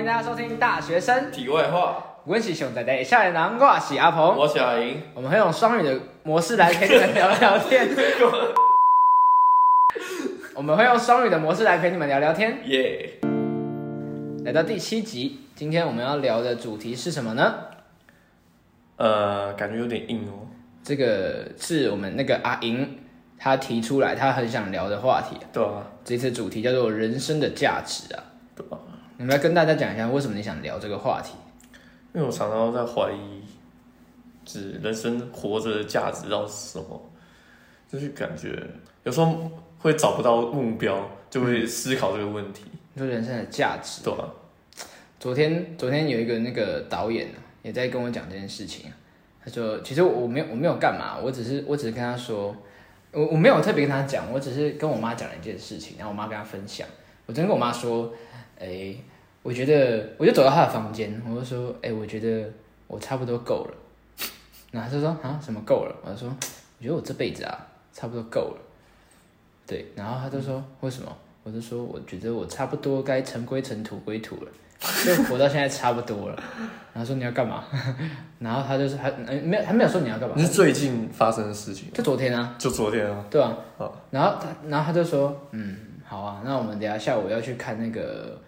欢迎大家收听《大学生题外话，我是熊仔仔，下来南瓜是阿鹏，我小莹，我们会用双语的模式来陪你们聊聊天。我们会用双语的模式来陪你们聊聊天。耶、来到第七集，今天我们要聊的主题是什么呢？呃，感觉有点硬哦。这个是我们那个阿莹她提出来，她很想聊的话题。对啊，这次主题叫做人生的价值啊。对啊，我们来跟大家讲一下，为什么你想聊这个话题？因为我常常在怀疑，指人生活着的价值到底是什么，就是感觉有时候会找不到目标，就会思考这个问题。你说人生的价值。对啊，昨天昨天有一个那个导演啊，也在跟我讲这件事情啊。他说，其实我没有我没有干嘛，我只是我只是跟他说，我我没有特别跟他讲，我只是跟我妈讲了一件事情，然后我妈跟他分享。我昨天跟我妈说，哎、我觉得我就走到他的房间，我就说，哎、我觉得我差不多够了。然后他就说啊什么够了？我就说，我觉得我这辈子啊差不多够了。对，然后他就说为什么？我就说我觉得我差不多该尘归尘，土归土了。就活到现在差不多了。然后说你要干嘛？然后他就是还呃没有还没有说你要干嘛那，是最近发生的事情，就昨天啊，就昨天啊。对啊好。然后他然后他就说嗯好啊，那我们等一下下午要去看那个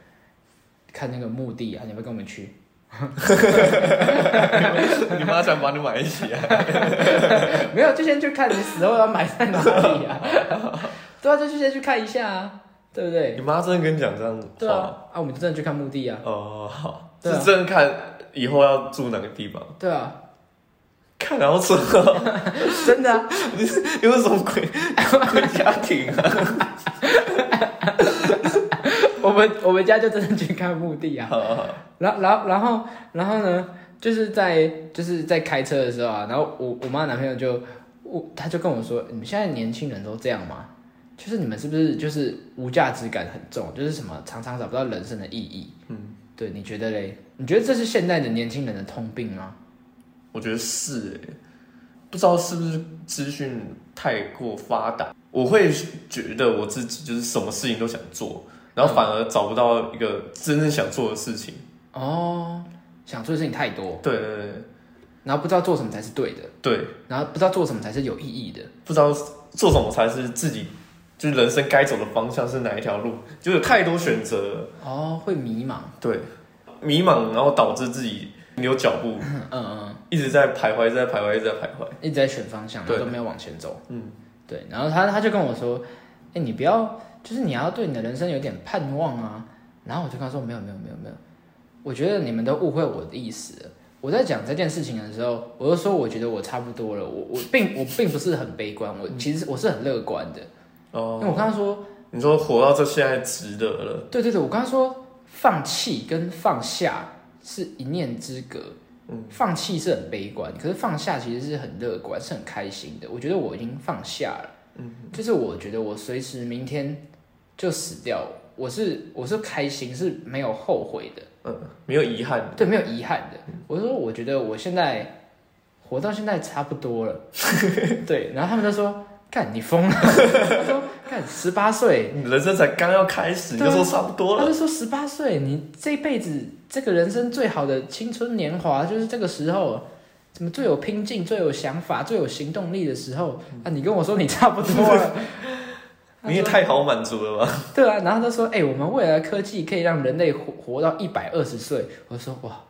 看那个墓地啊，你要不要跟我们去？你妈想把你买一起啊？没有，就先去看你死后要埋在哪里啊？对啊，就去先去看一下啊，对不对？你妈真的跟你讲这样子话？对啊，啊，我们就真的去看墓地啊，哦，好，是真的看以后要住哪个地方，对啊，看然后车哦，真的啊，你是因为什么鬼鬼家庭啊？我们我们家就真的去看墓地啊。然后然后然后然后呢，就是在就是在开车的时候啊，然后我我妈男朋友就我他就跟我说，你们现在年轻人都这样吗？就是你们是不是就是无价值感很重，就是什么常常找不到人生的意义？嗯，对，你觉得嘞？你觉得这是现代的年轻人的通病吗？我觉得是哎，不知道是不是资讯太过发达，我会觉得我自己就是什么事情都想做，然后反而找不到一个真正想做的事情。哦，想做的事情太多，对对对。然后不知道做什么才是对的，对，然后不知道做什么才是有意义的。不知道做什么才是自己就是人生该走的方向是哪一条路，就有太多选择了，哦，会迷茫。对，迷茫，然后导致自己没有脚步，嗯嗯嗯，一直在徘徊，一直在徘徊，一直在徘徊。一直在选方向，然后都没有往前走。嗯，对，然后他他就跟我说，哎、你不要，就是你要对你的人生有点盼望啊。然后我就跟他说，没有没有没有没有，我觉得你们都误会我的意思。了。我在讲这件事情的时候，我就说我觉得我差不多了，我我并我并不是很悲观，我其实我是很乐观的，哦。因为我哦，刚刚说，你说活到这现在值得了，对对对，我刚刚说放弃跟放下是一念之隔，嗯，放弃是很悲观，可是放下其实是很乐观，是很开心的。我觉得我已经放下了，嗯，就是我觉得我随时明天就死掉，我是我是开心，是没有后悔的，嗯，没有遗憾。对，没有遗憾的。我说我觉得我现在活到现在差不多了，对，然后他们就说。干你疯了！他说干十八岁，你人生才刚要开始，你就说差不多了。他就说十八岁，你这辈子这个人生最好的青春年华就是这个时候，怎么最有拼劲、最有想法、最有行动力的时候啊？你跟我说你差不多了，你也太好满足了吧？对啊。然后他说，哎、我们未来的科技可以让人类活活到一百二十岁。我说哇，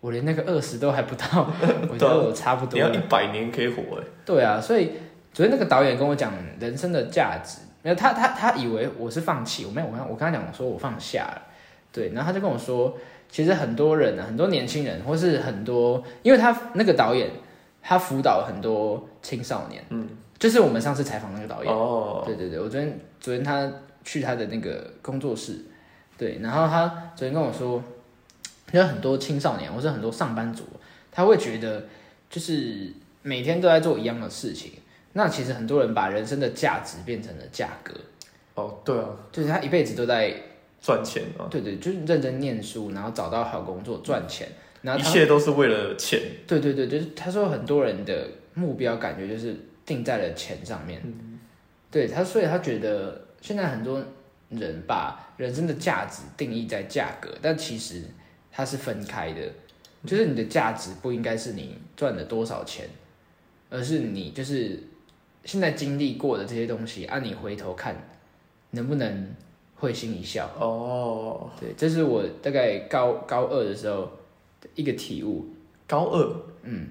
我连那个二十都还不到，我觉得我差不多你要。一百年可以活哎。对啊，所以昨天那个导演跟我讲人生的价值，没有他他他以为我是放弃，我没有，我跟我跟他讲我说我放下了，对，然后他就跟我说，其实很多人啊，很多年轻人，或是很多，因为他那个导演他辅导很多青少年，嗯，就是我们上次采访那个导演，哦，对对对，我昨天昨天他去他的那个工作室，对，然后他昨天跟我说，有很多青少年或是很多上班族，他会觉得就是每天都在做一样的事情，那其实很多人把人生的价值变成了价格，哦，对啊，就是他一辈子都在，赚钱啊，对对，就是认真念书，然后找到好工作赚钱，然后一切都是为了钱。对对对，就是他说很多人的目标感觉就是定在了钱上面，对他，所以他觉得现在很多人把人生的价值定义在价格，但其实它是分开的，就是你的价值不应该是你赚了多少钱，而是你就是现在经历过的这些东西，啊，你回头看能不能会心一笑。哦，对，这是我大概高高二的时候的一个体悟。高二，嗯，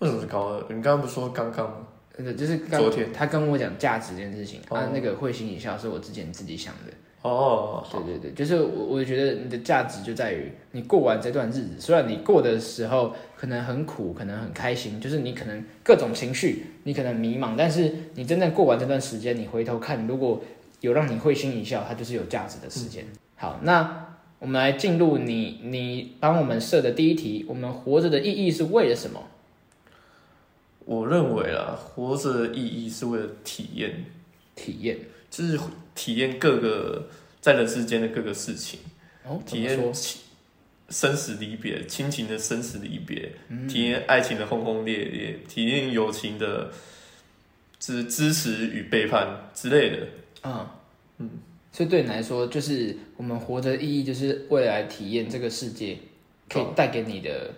为什么是高二？你刚刚不是说刚刚吗？呃，就是刚昨天他跟我讲价值这件事情，哦啊，那个会心一笑是我之前自己想的。哦，对对对，就是我我觉得你的价值就在于你过完这段日子，虽然你过的时候可能很苦，可能很开心，就是你可能各种情绪，你可能迷茫，但是你真正过完这段时间，你回头看，如果有让你会心一笑，它就是有价值的时间。好，那我们来进入你你帮我们设的第一题，我们活着的意义是为了什么？我认为啦，活着的意义是为了体验，体验。就是体验各个在人世间的各个事情，哦，体验？生死离别，亲情的生死离别，嗯。体验爱情的轰轰烈烈，体验友情的支支持与背叛之类的。啊。嗯，所以对你来说，就是我们活着的意义，就是为了来体验这个世界可以带给你的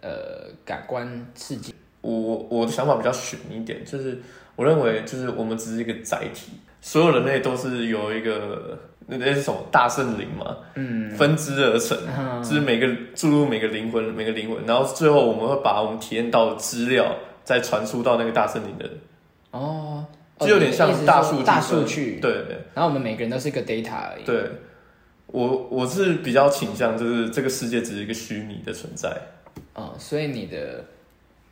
呃感官刺激。我我的想法比较悬一点，就是我认为就是我们只是一个载体，所有人类都是由一个那那是什么大圣灵嘛，嗯，分支而成，嗯。就是每个注入每个灵魂每个灵魂，然后最后我们会把我们体验到的资料再传输到那个大圣灵的，哦，就有点像是大数据大数据，对对。然后我们每个人都是一个 data 而已。对，我我是比较倾向就是这个世界只是一个虚拟的存在，哦，所以你的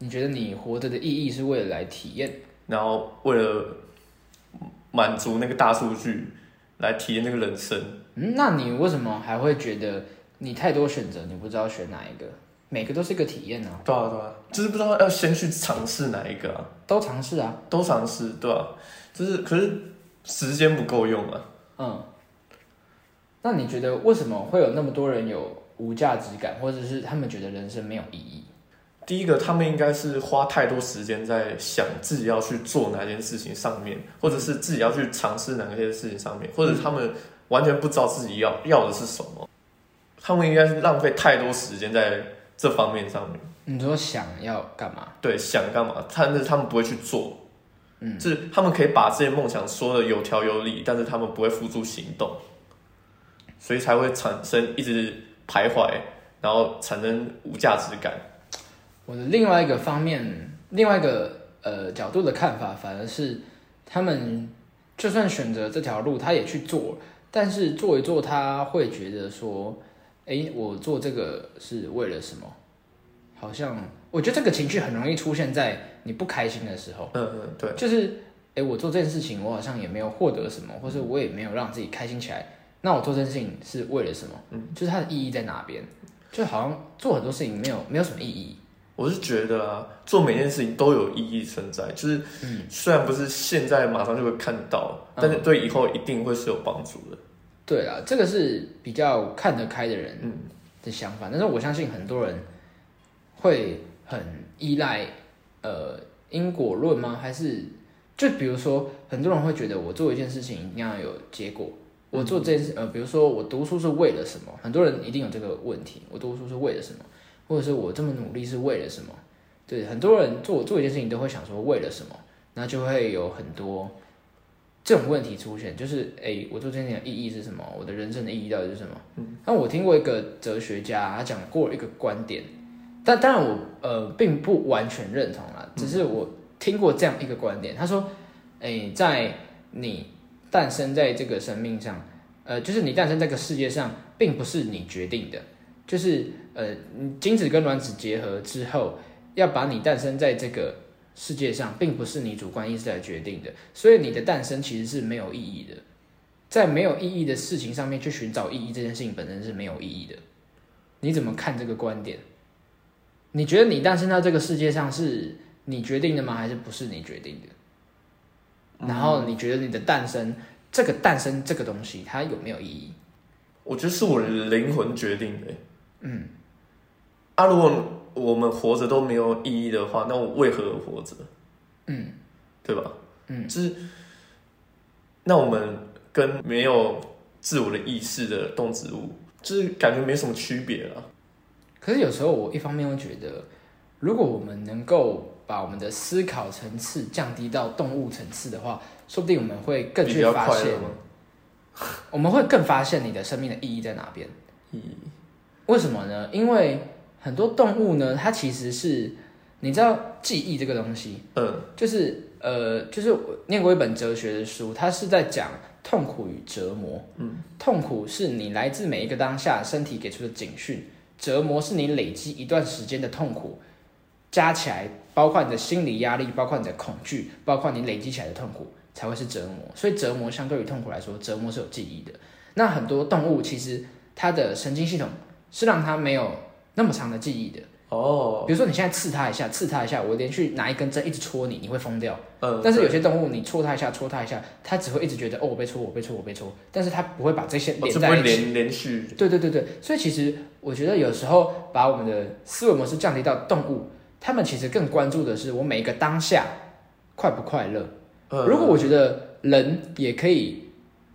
你觉得你活着的意义是为了来体验？然后为了满足那个大数据来体验那个人生。嗯，那你为什么还会觉得你太多选择，你不知道选哪一个？每个都是一个体验啊，对啊，对啊，就是不知道要先去尝试哪一个啊，都尝试啊。都尝试，对啊，就是可是时间不够用啊。嗯，那你觉得为什么会有那么多人有无价值感，或者是他们觉得人生没有意义？第一个，他们应该是花太多时间在想自己要去做哪件事情上面，或者是自己要去尝试哪些事情上面，或者他们完全不知道自己要要的是什么。他们应该是浪费太多时间在这方面上面。你说想要干嘛？对，想干嘛，但是他们不会去做。嗯，就是他们可以把这些梦想说的有条有理，但是他们不会付诸行动，所以才会产生一直徘徊，然后产生无价值感。我的另外一个方面，另外一个呃角度的看法，反而是他们就算选择这条路，他也去做，但是做一做，他会觉得说，诶，我做这个是为了什么？好像我觉得这个情绪很容易出现在你不开心的时候。嗯嗯，对，就是，哎、我做这件事情，我好像也没有获得什么，或者我也没有让自己开心起来。那我做这件事情是为了什么？嗯，就是它的意义在哪边？就好像做很多事情没有没有什么意义。我是觉得啊，做每件事情都有意义存在，就是虽然不是现在马上就会看到，但是对以后一定会是有帮助的。对啊，这个是比较看得开的人的想法，但是我相信很多人会很依赖呃因果论吗？还是就比如说很多人会觉得我做一件事情一定要有结果，我做这件事呃，比如说我读书是为了什么？很多人一定有这个问题，我读书是为了什么？或者是我这么努力是为了什么？对，很多人做做一件事情都会想说为了什么，那就会有很多这种问题出现，就是诶，我做这件事情的意义是什么？我的人生的意义到底是什么？嗯，那我听过一个哲学家，他讲过一个观点，但当然我呃并不完全认同啦，只是我听过这样一个观点，他说，诶，在你诞生在这个生命上，呃，就是你诞生在这个世界上，并不是你决定的，就是呃，精子跟卵子结合之后，要把你诞生在这个世界上，并不是你主观意识来决定的，所以你的诞生其实是没有意义的。在没有意义的事情上面去寻找意义，这件事情本身是没有意义的。你怎么看这个观点？你觉得你诞生到这个世界上是你决定的吗？还是不是你决定的？然后你觉得你的诞生，这个诞生这个东西，它有没有意义？我觉得是我的灵魂决定的。嗯，啊，如果我们活着都没有意义的话，那我为何而活着？嗯，对吧？嗯，就是那我们跟没有自我的意识的动植物就是感觉没什么区别了。可是有时候我一方面会觉得，如果我们能够把我们的思考层次降低到动物层次的话，说不定我们会更去发现？我们会更发现你的生命的意义在哪边。意为什么呢？因为很多动物呢，它其实是你知道记忆这个东西，嗯就是呃，就是我念过一本哲学的书，它是在讲痛苦与折磨。嗯，痛苦是你来自每一个当下身体给出的警讯，折磨是你累积一段时间的痛苦加起来，包括你的心理压力，包括你的恐惧，包括你累积起来的痛苦，才会是折磨。所以折磨相对于痛苦来说，折磨是有记忆的。那很多动物其实它的神经系统是让它没有那么长的记忆的。哦，比如说你现在刺它一下，刺它一下，我连续拿一根针一直戳你，你会疯掉。嗯，但是有些动物，你戳它一下，戳它一下，它只会一直觉得哦，我被戳，我被戳，我被戳，但是它不会把这些连在一起。连连续，对对对对，所以其实我觉得有时候把我们的思维模式降低到动物，他们其实更关注的是我每一个当下快不快乐。嗯如果我觉得人也可以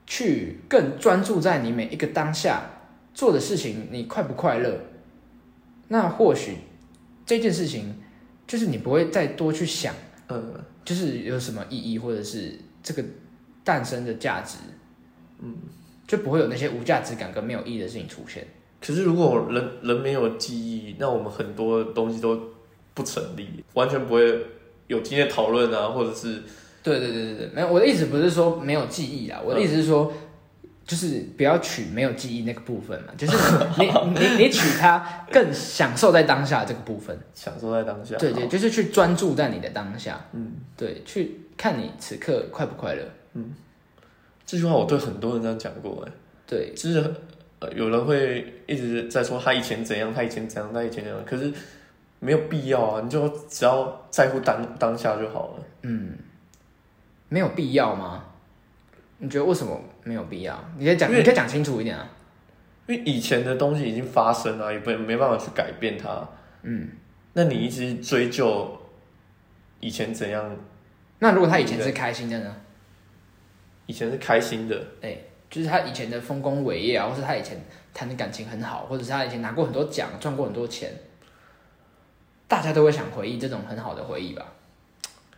去更专注在你每一个当下做的事情，你快不快乐，那或许这件事情就是你不会再多去想，呃就是有什么意义，或者是这个诞生的价值，嗯，就不会有那些无价值感跟没有意义的事情出现。可是如果人人没有记忆，那我们很多东西都不成立，完全不会有今天的讨论啊，或者是对对对对对，没有，我的意思不是说没有记忆啊，我的意思是说，就是不要取没有记忆那个部分嘛，就是你你你取它更享受在当下这个部分，享受在当下。对对，就是去专注在你的当下，嗯，对，去看你此刻快不快乐，嗯。这句话我对很多人这样讲过，哎，对。就是呃有人会一直在说他以前怎样，他以前怎样，他以前怎样，可是没有必要啊，你就只要在乎当当下就好了。嗯，没有必要吗？你觉得为什么没有必要？你可以讲，你可以讲清楚一点啊。因为以前的东西已经发生了，也不没办法去改变它。嗯，那你一直追究以前怎样，那如果他以前是开心的呢？以前是开心的，哎、就是他以前的丰功伟业啊，或是他以前谈的感情很好，或者是他以前拿过很多奖，赚过很多钱，大家都会想回忆这种很好的回忆吧？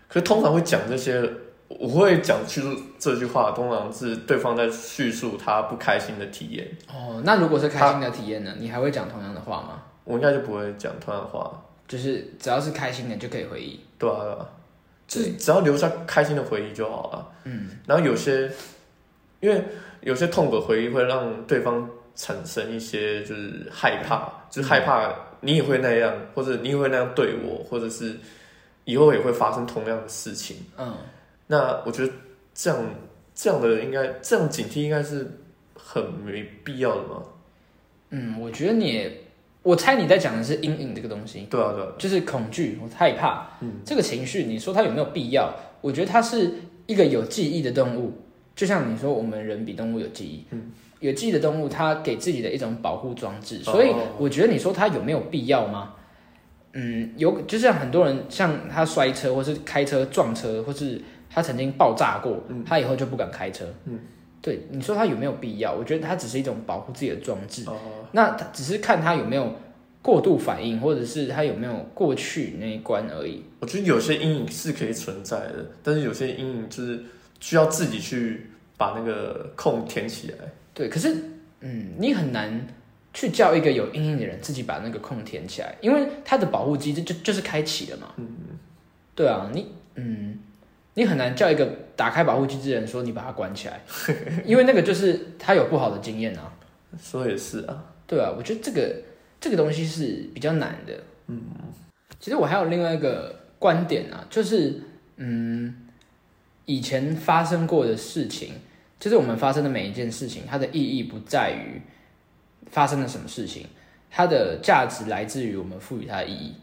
可是通常会讲这些，我会讲叙述这句话，通常是对方在叙述他不开心的体验，哦，那如果是开心的体验呢？你还会讲同样的话吗？我应该就不会讲同样的话，就是只要是开心的就可以回忆。对啊，对啊，就是只要留下开心的回忆就好了。嗯，然后有些，因为有些痛苦的回忆会让对方产生一些就是害怕，就是害怕你也会那样，或者你也会那样对我，或者是以后也会发生同样的事情。嗯，那我觉得这样这样的应该这样警惕应该是很没必要的嘛。嗯，我觉得你，我猜你在讲的是阴影这个东西，对啊，对啊，就是恐惧、害怕，嗯，这个情绪，你说它有没有必要？我觉得它是一个有记忆的动物，就像你说我们人比动物有记忆，嗯，有记忆的动物，它给自己的一种保护装置，哦。所以我觉得你说它有没有必要吗？嗯，有，就像很多人像他摔车，或是开车撞车，或是他曾经爆炸过，他以后就不敢开车，嗯，对，你说他有没有必要？我觉得他只是一种保护自己的装置，哦，那他只是看他有没有过度反应，或者是他有没有过去那一关而已。我觉得有些阴影是可以存在的，但是有些阴影就是需要自己去把那个空填起来。对，可是嗯，你很难去叫一个有阴影的人自己把那个空填起来，因为他的保护机制就就是开启了嘛。嗯，对啊，你嗯，你很难叫一个打开保护机制的人说你把它关起来，因为那个就是他有不好的经验啊。说也是啊，对啊，我觉得这个这个东西是比较难的。嗯，其实我还有另外一个观点啊，就是嗯，以前发生过的事情，就是我们发生的每一件事情，它的意义不在于发生了什么事情，它的价值来自于我们赋予它的意义。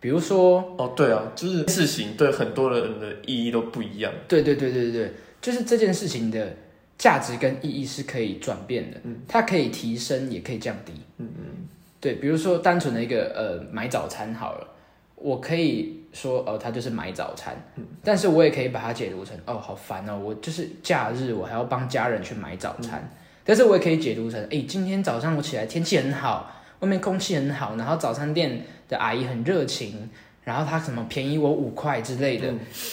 比如说，哦，对啊，就是事情对很多人的意义都不一样。对对对对对对，就是这件事情的价值跟意义是可以转变的，它可以提升，也可以降低。嗯嗯，对，比如说单纯的一个呃买早餐好了，我可以说哦，它就是买早餐，但是我也可以把它解读成哦，好烦哦，我就是假日我还要帮家人去买早餐，但是我也可以解读成，哎，今天早上我起来天气很好，外面空气很好，然后早餐店的阿姨很热情，然后她什么便宜我五块之类的，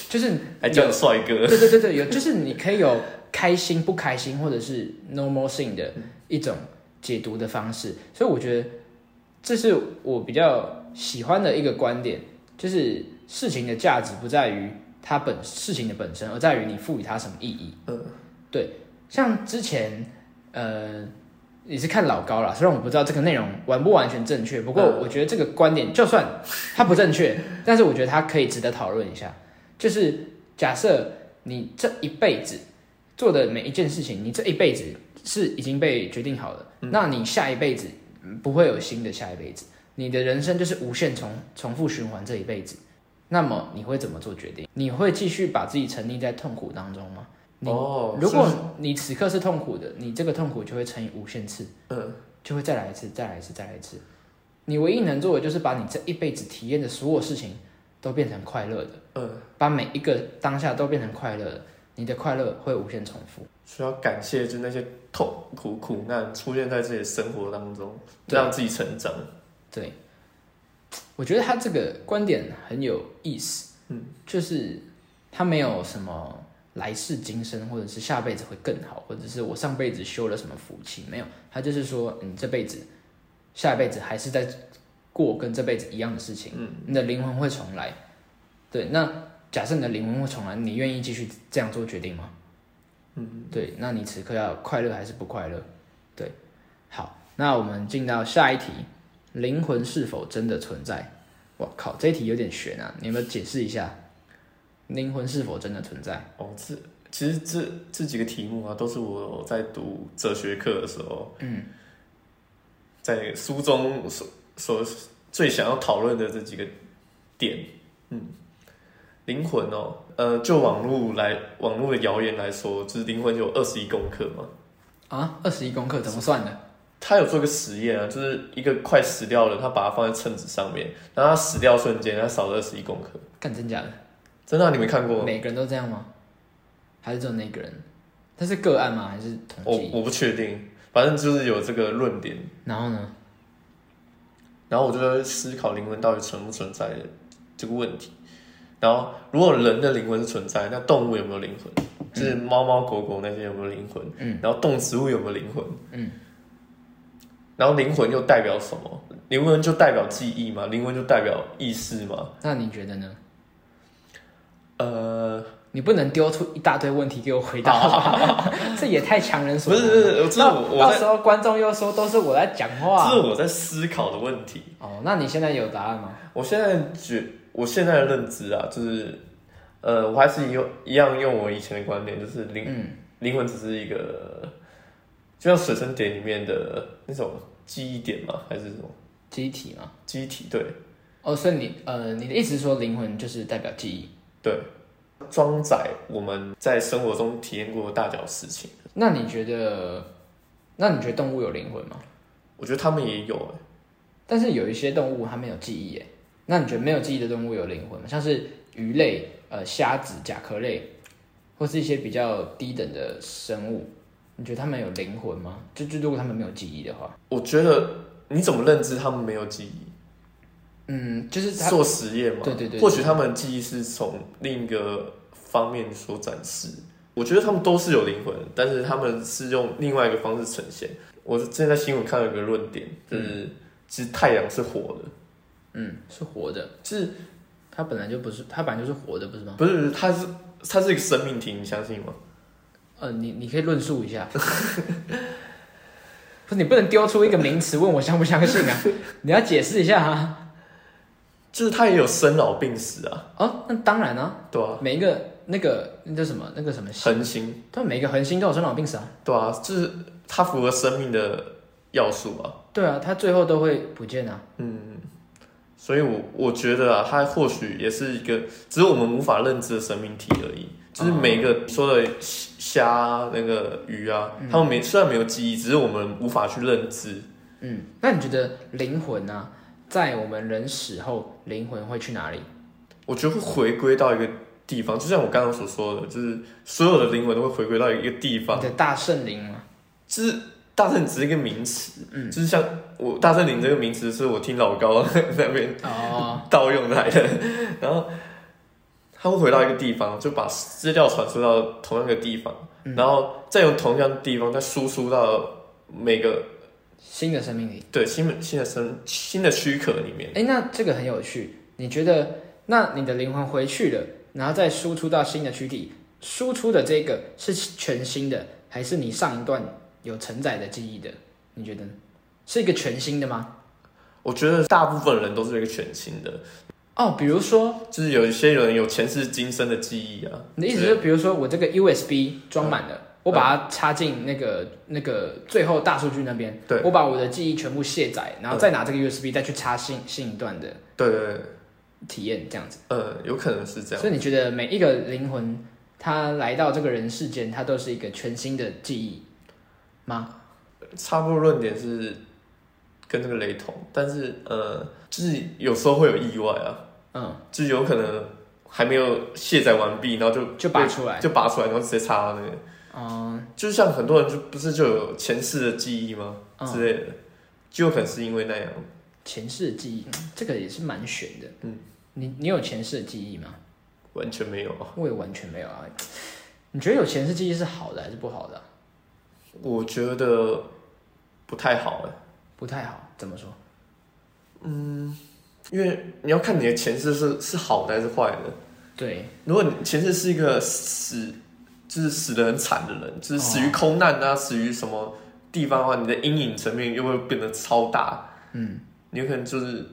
就是还叫帅哥。对对对对，有 就是你可以有开心不开心，或者是 normal thing 的一种解读的方式，所以我觉得这是我比较喜欢的一个观点，就是事情的价值不在于它本事情的本身，而在于你赋予它什么意义。嗯，对，像之前呃也是看老高啦，虽然我不知道这个内容完不完全正确，不过嗯我觉得这个观点就算它不正确，但是我觉得它可以值得讨论一下。就是假设你这一辈子做的每一件事情，你这一辈子是已经被决定好了，那你下一辈子嗯不会有新的下一辈子，你的人生就是无限重重复循环这一辈子。那么你会怎么做决定？你会继续把自己沉溺在痛苦当中吗？你哦，如果你此刻是痛苦的，你这个痛苦就会乘以无限次，嗯就会再来一次，再来一次，再来一次。你唯一能做的就是把你这一辈子体验的所有事情都变成快乐的，嗯，把每一个当下都变成快乐的，你的快乐会无限重复。需要感谢，就那些痛苦苦难出现在自己的生活当中，让自己成长。对，我觉得他这个观点很有意思，嗯，就是他没有什么来世今生，或者是下辈子会更好，或者是我上辈子修了什么福气，没有，他就是说你这辈子、下辈子还是在过跟这辈子一样的事情，嗯，你的灵魂会重来。对，那假设你的灵魂会重来，你愿意继续这样做决定吗？嗯，对，那你此刻要快乐还是不快乐？对，好，那我们进到下一题，灵魂是否真的存在？我靠，这一题有点悬啊，你有没有解释一下？灵魂是否真的存在？哦，这其实这这几个题目啊，都是我在读哲学课的时候，嗯，在书中所所最想要讨论的这几个点，嗯，灵魂哦，呃，就网络来网络的谣言来说，就是灵魂有二十一公克嘛。啊，二十一公克怎么算的？他有做个实验啊，就是一个快死掉的人，他把它放在秤子上面，然后他死掉瞬间，他少了二十一公克。干真假的？真的啊、你没看过？每个人都这样吗？还是只有那个人？他是个案吗？还是统计？我我不确定，反正就是有这个论点。然后呢？然后我就在思考灵魂到底存不存在这个问题。然后，如果人的灵魂是存在，那动物有没有灵魂？就是猫猫狗狗那些有没有灵魂？嗯。然后动植物有没有灵魂？嗯。然后灵魂又代表什么？灵魂就代表记忆吗？灵魂就代表意识吗？那你觉得呢？呃，你不能丢出一大堆问题给我回答吧，这也太强人所难了。不是不是，我我在到时候观众又说都是我在讲话这话是。我在思考的问题。哦，那你现在有答案吗？我现在觉，我现在的认知啊，就是，呃，我还是用一样用我以前的观点，就是灵嗯，灵魂只是一个，就像水生点里面的那种记忆点嘛，还是什么机体嘛？记忆体？对哦，所以你呃，你的意思是说灵魂就是代表记忆？对，装载我们在生活中体验过的大小事情。那你觉得，那你觉得动物有灵魂吗？我觉得它们也有、欸，但是有一些动物它没有记忆耶。那你觉得没有记忆的动物有灵魂吗？像是鱼类、呃虾子、甲壳类，或是一些比较低等的生物，你觉得它们有灵魂吗？就就如果它们没有记忆的话，我觉得你怎么认知它们没有记忆？嗯，就是它做实验嘛，对对对或许他们的记忆是从另一个方面所展示。我觉得他们都是有灵魂，但是他们是用另外一个方式呈现。我之前在新闻看到一个论点，就是、其实太阳是活的，嗯是活的，是它本来就不是，它本来就是活的，不是吗？不是它是它是一个生命体，你相信吗？呃，你你可以论述一下。不是你不能丢出一个名词问我相不相信啊？你要解释一下啊。就是它也有生老病死啊，哦，那当然啊，对啊，每一个那个那叫什么那个什么星，恒星，对，每一个恒星都有生老病死啊。对啊，就是它符合生命的要素啊。对啊，它最后都会不见啊。嗯，所以我我觉得啊，它或许也是一个，只是我们无法认知的生命体而已。就是每个说的虾、那个鱼啊，它们没虽然没有记忆，只是我们无法去认知。嗯，那你觉得灵魂啊，在我们人死后，灵魂会去哪里？我觉得会回归到一个地方，就像我刚刚所说的，就是所有的灵魂都会回归到一个地方你。的大圣灵嘛？就是大圣只是一个名词，嗯就是像我大圣灵这个名词是我听老高那边哦，盗用来的，然后他会回到一个地方，就把资料传输到同样的地方，嗯然后再用同样的地方再输出到每个新的生命里。对新的新的生新的躯壳里面。哎，那这个很有趣。你觉得，那你的灵魂回去了，然后再输出到新的躯体，输出的这个是全新的，还是你上一段有承载的记忆的？你觉得呢？是一个全新的吗？我觉得大部分人都是一个全新的，哦，比如说，就是有一些人有前世今生的记忆啊。你的意思是，比如说我这个 USB 装满了，我把它插进那个那个最后大数据那边，对我把我的记忆全部卸载，然后再拿这个 USB 再去插新新一段的对对对，体验，这样子。呃，有可能是这样。所以你觉得每一个灵魂，他来到这个人世间，他都是一个全新的记忆吗？差不多论点是跟这个雷同，但是呃，就是有时候会有意外啊，嗯，就是有可能还没有卸载完毕，然后就就拔出来。就拔出来，然后直接插到那个。嗯就像很多人就不是就有前世的记忆吗、嗯之类的，就有可能是因为那样。前世的记忆，嗯这个也是蛮悬的。嗯，你你有前世的记忆吗？完全没有啊，我也完全没有啊。你觉得有前世记忆是好的还是不好的啊、我觉得不太好哎，不太好，怎么说？嗯因为你要看你的前世是是好的还是坏的。对，如果你前世是一个死，就是死的很惨的人，就是死于空难啊，死于什么地方的话，你的阴影层面又会变得超大。嗯，你有可能就是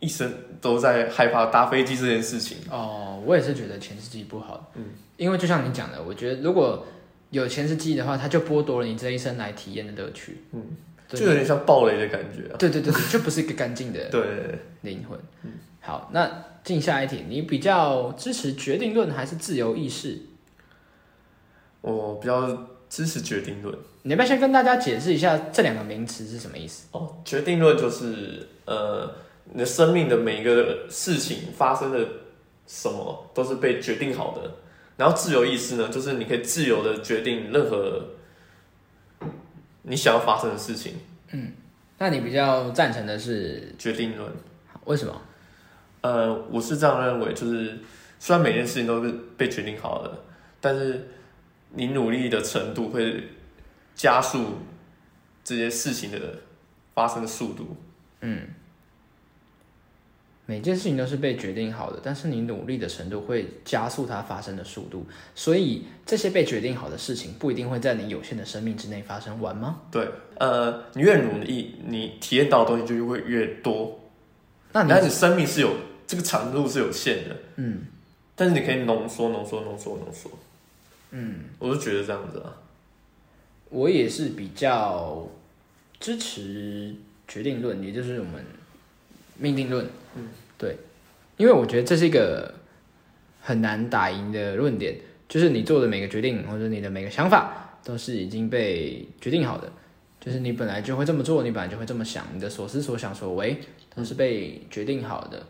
一生都在害怕搭飞机这件事情。哦，我也是觉得前世记忆不好。嗯，因为就像你讲的，我觉得如果有前世记忆的话，它就剥夺了你这一生来体验的乐趣。嗯，就有点像暴雷的感觉啊。对对对对，就不是一个干净的对，灵魂。嗯好，那进下一题，你比较支持决定论还是自由意识？我比较支持决定论。你要不要先跟大家解释一下这两个名词是什么意思？哦，决定论就是呃，你的生命的每一个事情发生的什么都是被决定好的。然后自由意识呢，就是你可以自由的决定任何你想要发生的事情。嗯那你比较赞成的是决定论，为什么？呃，我是这样认为，就是虽然每件事情都是被决定好的，但是你努力的程度会加速这些事情的发生的速度。嗯每件事情都是被决定好的，但是你努力的程度会加速它发生的速度，所以这些被决定好的事情不一定会在你有限的生命之内发生完吗？对，呃，你越努力，你体验到的东西就会越多。那你但是生命是有这个长度是有限的，嗯，但是你可以浓缩、浓缩、浓缩、浓缩。嗯，我是觉得这样子啊。我也是比较支持决定论，也就是我们命定论。嗯，对，因为我觉得这是一个很难打赢的论点，就是你做的每个决定或者你的每个想法都是已经被决定好的，就是你本来就会这么做，你本来就会这么想，你的所思所想所为都是被决定好的。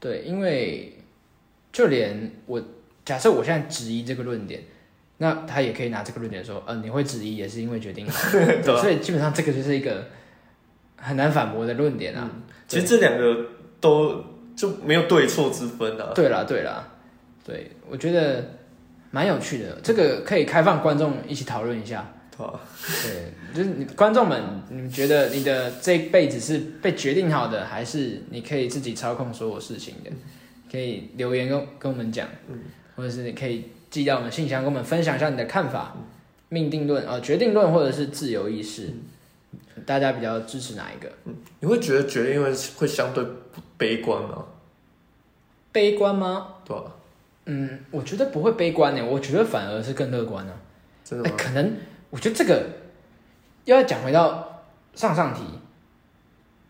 对，因为就连我假设我现在质疑这个论点。那他也可以拿这个论点说，呃，你会质疑也是因为决定好，对，所以基本上这个就是一个很难反驳的论点啊。其实这两个都就没有对错之分啊。对啦，对啦，对，我觉得蛮有趣的，这个可以开放观众一起讨论一下。对？对，就是你观众们，你们觉得你的这一辈子是被决定好的，还是你可以自己操控所有事情的？可以留言跟跟我们讲，或者是你可以寄到我们信箱，跟我们分享一下你的看法。命定论、呃，决定论或者是自由意识，大家比较支持哪一个？你会觉得决定论会相对悲观吗？悲观吗？对吧？嗯，我觉得不会悲观呢，我觉得反而是更乐观呢、哎、真的吗？可能我觉得这个又要讲回到上上题，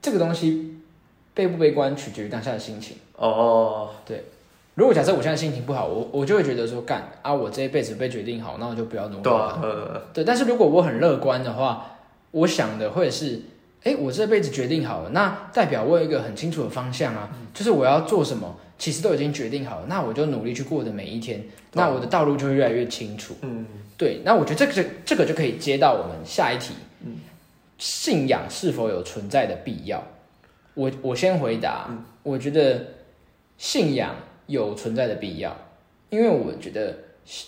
这个东西悲不悲观取决于当下的心情。哦，如果假设我现在心情不好，我我就会觉得说干啊，我这一辈子被决定好，那我就不要努力了。对啊，呃，对，但是如果我很乐观的话，我想的会是哎，我这辈子决定好了，那代表我有一个很清楚的方向啊，就是我要做什么，其实都已经决定好了，那我就努力去过的每一天，那我的道路就会越来越清楚。嗯，对，那我觉得这个这个就可以接到我们下一题，信仰是否有存在的必要？我我先回答，我觉得信仰有存在的必要，因为我觉得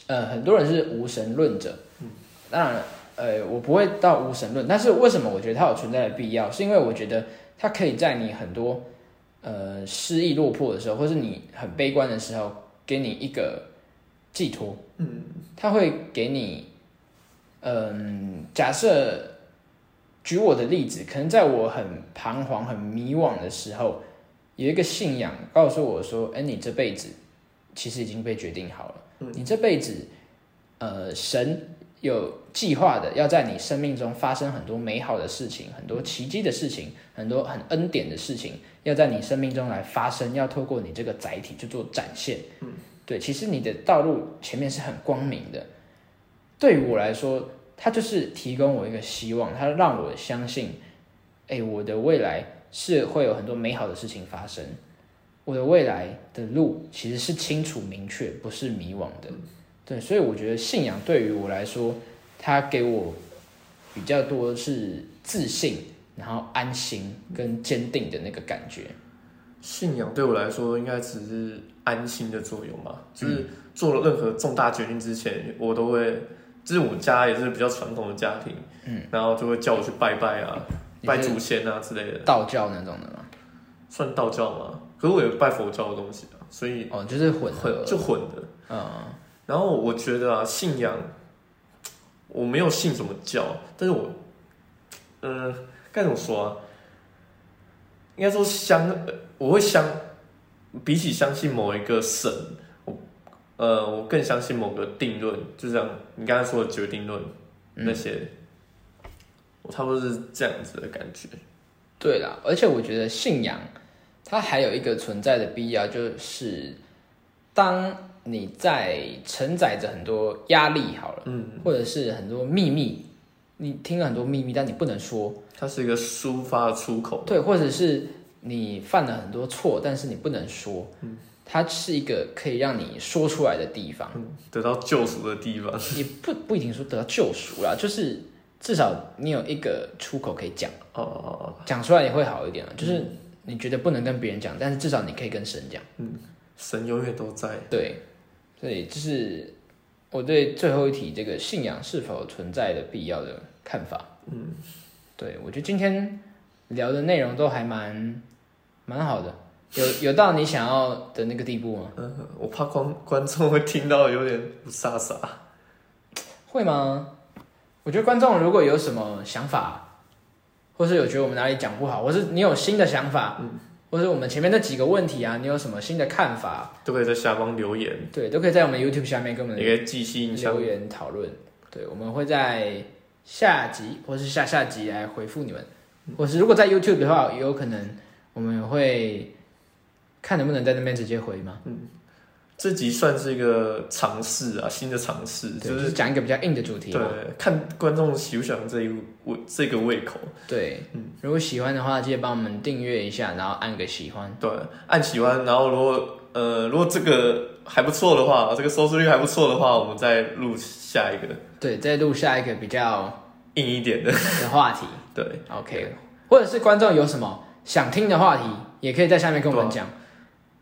呃很多人是无神论者，嗯当然呃我不会到无神论，但是为什么我觉得它有存在的必要？是因为我觉得它可以在你很多呃失意落魄的时候，或是你很悲观的时候，给你一个寄托，嗯，它会给你，嗯，假设举我的例子，可能在我很彷徨、很迷惘的时候，有一个信仰告诉我说：“哎，你这辈子其实已经被决定好了，你这辈子，呃，神有计划的，要在你生命中发生很多美好的事情，很多奇迹的事情，很多很恩典的事情，要在你生命中来发生，要透过你这个载体去做展现。”嗯，对，其实你的道路前面是很光明的。对于我来说，它就是提供我一个希望，它让我相信，哎，我的未来是会有很多美好的事情发生。我的未来的路其实是清楚明确，不是迷惘的。对，所以我觉得信仰对于我来说，它给我比较多是自信，然后安心跟坚定的那个感觉。信仰对我来说应该只是安心的作用吧，就是做了任何重大决定之前，我都会，就是我家也是比较传统的家庭，嗯，然后就会叫我去拜拜啊，拜祖先啊之类的，道教那种的吗？算道教吗？可是我有拜佛教的东西啊，所以哦，就是混混，就混的，嗯，然后我觉得啊，信仰，我没有信什么教，但是我，嗯、该怎么说啊？应该说相，呃我会相，比起相信某一个神，我，呃，我更相信某个定论，就像你刚才说的决定论那些，我差不多是这样子的感觉。对啦，而且我觉得信仰它还有一个存在的必要，就是当你在承载着很多压力好了，嗯，或者是很多秘密，你听了很多秘密，但你不能说，它是一个抒发的出口。对，或者是你犯了很多错，但是你不能说，嗯，它是一个可以让你说出来的地方，嗯，得到救赎的地方。也不不一定说得到救赎啦，就是至少你有一个出口可以讲，哦哦哦，讲出来也会好一点啊，就是你觉得不能跟别人讲，但是至少你可以跟神讲。嗯神永远都在。对，所以就是我对最后一题这个信仰是否存在的必要的看法。嗯，对我觉得今天聊的内容都还蛮蛮好的，有有到你想要的那个地步吗？嗯，我怕观观众会听到有点不飒飒。会吗？我觉得观众如果有什么想法，或是有觉得我们哪里讲不好，或是你有新的想法，嗯或是我们前面那几个问题啊，你有什么新的看法？都可以在下方留言，对，都可以在我们 YouTube 下面跟我们也可以寄信留。言讨论。对，我们会在下集或是下下集来回复你们，或是如果在 YouTube 的话，也有可能我们会看能不能在那边直接回嘛。这集算是一个尝试啊，新的尝试，对，就就是是讲一个比较硬的主题对。看观众喜不喜欢这一胃这个胃口。对，嗯如果喜欢的话，记得帮我们订阅一下，然后按个喜欢。对，按喜欢，然后如果呃如果这个还不错的话，这个收视率还不错的话，我们再录下一个对，再录下一个比较硬一点的。的话题。对，OK，或者是观众有什么想听的话题，也可以在下面跟我们讲。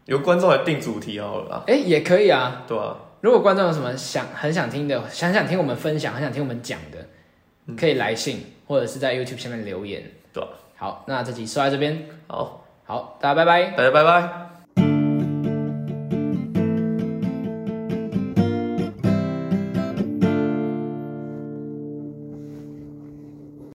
由观众来定主题好了啦，哎、也可以啊。对吧、如果观众有什么想很想听的，想想听我们分享，很想听我们讲的，可以来信或者是在 YouTube 下面留言。对啊、好，那这集说到这边，好，好，大家拜拜。大家拜拜。